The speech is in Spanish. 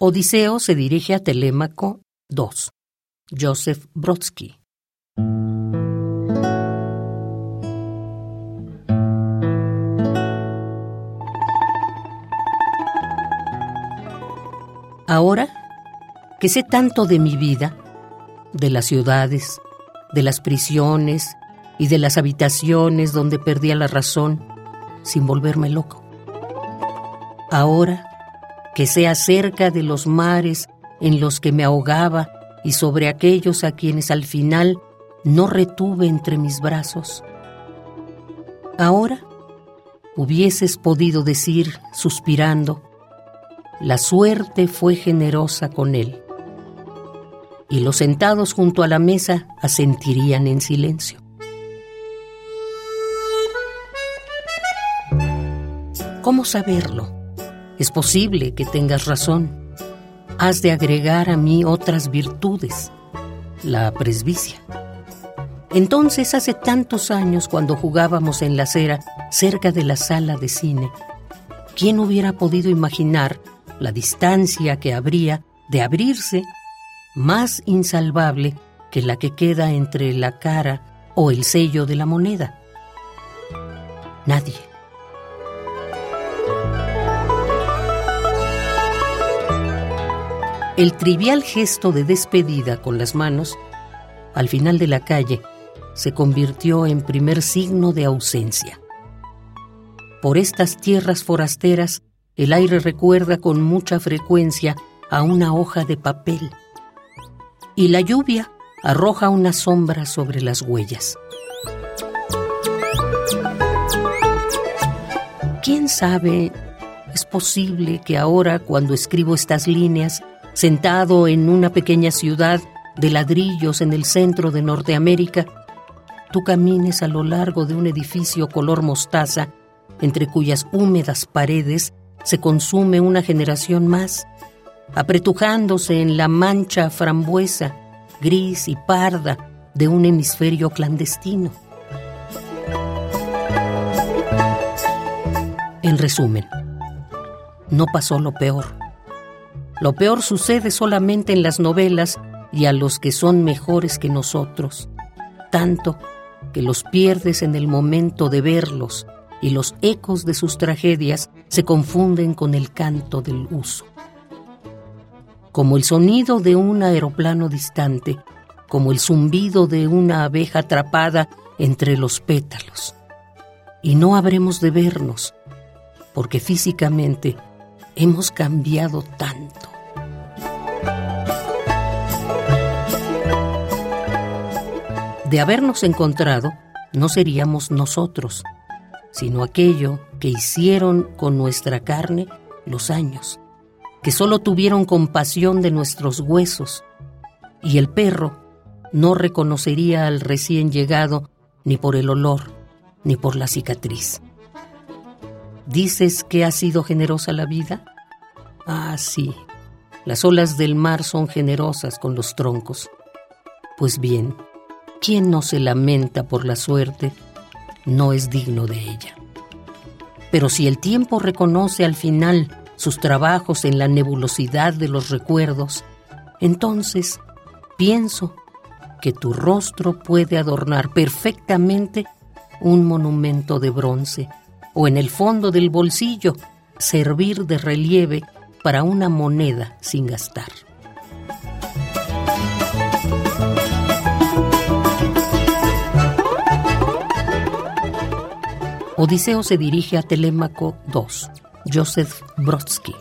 Odiseo se dirige a Telémaco 2. Joseph Brodsky. Ahora que sé tanto de mi vida, de las ciudades, de las prisiones y de las habitaciones donde perdía la razón sin volverme loco. Ahora que sé acerca de los mares en los que me ahogaba y sobre aquellos a quienes al final no retuve entre mis brazos. Ahora hubieses podido decir, suspirando, la suerte fue generosa con él. Y los sentados junto a la mesa asentirían en silencio. ¿Cómo saberlo? Es posible que tengas razón. Has de agregar a mí otras virtudes, la presbicia. Entonces, hace tantos años, cuando jugábamos en la acera cerca de la sala de cine, ¿quién hubiera podido imaginar la distancia que habría de abrirse más insalvable que la que queda entre la cara o el sello de la moneda? Nadie. El trivial gesto de despedida con las manos, al final de la calle, se convirtió en primer signo de ausencia. Por estas tierras forasteras, el aire recuerda con mucha frecuencia a una hoja de papel y la lluvia arroja una sombra sobre las huellas. ¿Quién sabe? Es posible que ahora, cuando escribo estas líneas, sentado en una pequeña ciudad de ladrillos en el centro de Norteamérica, tú camines a lo largo de un edificio color mostaza, entre cuyas húmedas paredes se consume una generación más, apretujándose en la mancha frambuesa, gris y parda de un hemisferio clandestino. En resumen, no pasó lo peor. Lo peor sucede solamente en las novelas y a los que son mejores que nosotros, tanto que los pierdes en el momento de verlos y los ecos de sus tragedias se confunden con el canto del uso. Como el sonido de un aeroplano distante, como el zumbido de una abeja atrapada entre los pétalos. Y no habremos de vernos, porque físicamente hemos cambiado tanto. De habernos encontrado, no seríamos nosotros, sino aquello que hicieron con nuestra carne los años, que solo tuvieron compasión de nuestros huesos, y el perro no reconocería al recién llegado ni por el olor, ni por la cicatriz. ¿Dices que ha sido generosa la vida? Ah, sí, las olas del mar son generosas con los troncos. Pues bien, ¿quién no se lamenta por la suerte no es digno de ella. Pero si el tiempo reconoce al final sus trabajos en la nebulosidad de los recuerdos, entonces pienso que tu rostro puede adornar perfectamente un monumento de bronce o en el fondo del bolsillo servir de relieve para una moneda sin gastar. Odiseo se dirige a Telémaco II, Joseph Brodsky.